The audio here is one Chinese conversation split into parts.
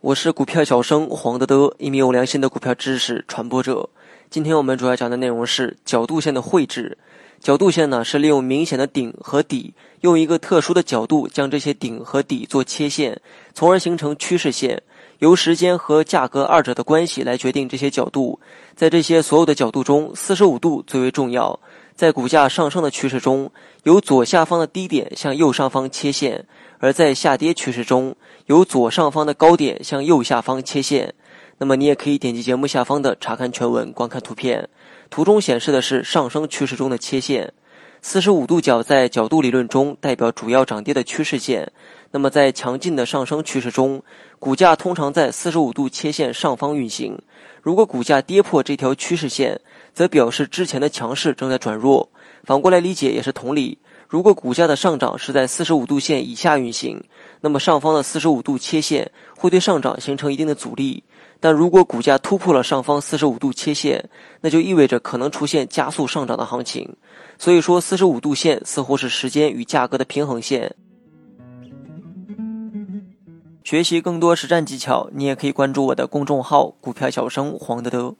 我是股票小生黄德德，一名有良心的股票知识传播者。今天我们主要讲的内容是角度线的绘制。角度线呢，是利用明显的顶和底，用一个特殊的角度将这些顶和底做切线，从而形成趋势线。由时间和价格二者的关系来决定这些角度。在这些所有的角度中，四十五度最为重要。在股价上升的趋势中，由左下方的低点向右上方切线；而在下跌趋势中，由左上方的高点向右下方切线。那么你也可以点击节目下方的查看全文，观看图片。图中显示的是上升趋势中的切线。四十五度角在角度理论中代表主要涨跌的趋势线。那么在强劲的上升趋势中，股价通常在四十五度切线上方运行。如果股价跌破这条趋势线，则表示之前的强势正在转弱。反过来理解也是同理。如果股价的上涨是在四十五度线以下运行，那么上方的四十五度切线会对上涨形成一定的阻力。但如果股价突破了上方四十五度切线，那就意味着可能出现加速上涨的行情。所以说，四十五度线似乎是时间与价格的平衡线。学习更多实战技巧，你也可以关注我的公众号“股票小生黄德德”。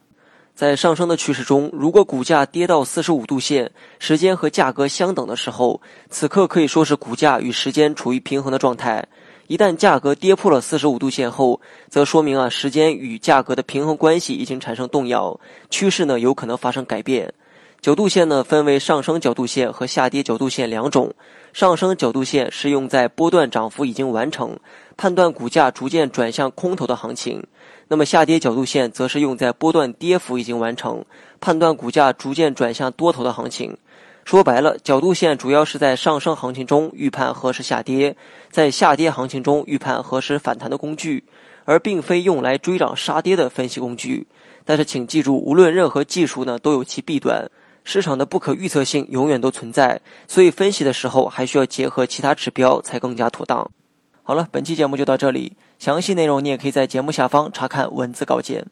在上升的趋势中，如果股价跌到四十五度线，时间和价格相等的时候，此刻可以说是股价与时间处于平衡的状态。一旦价格跌破了四十五度线后，则说明啊时间与价格的平衡关系已经产生动摇，趋势呢有可能发生改变。角度线呢分为上升角度线和下跌角度线两种。上升角度线是用在波段涨幅已经完成，判断股价逐渐转向空头的行情。那么下跌角度线则是用在波段跌幅已经完成，判断股价逐渐转向多头的行情。说白了，角度线主要是在上升行情中预判何时下跌，在下跌行情中预判何时反弹的工具，而并非用来追涨杀跌的分析工具。但是请记住，无论任何技术呢，都有其弊端，市场的不可预测性永远都存在，所以分析的时候还需要结合其他指标才更加妥当。好了，本期节目就到这里。详细内容你也可以在节目下方查看文字稿件。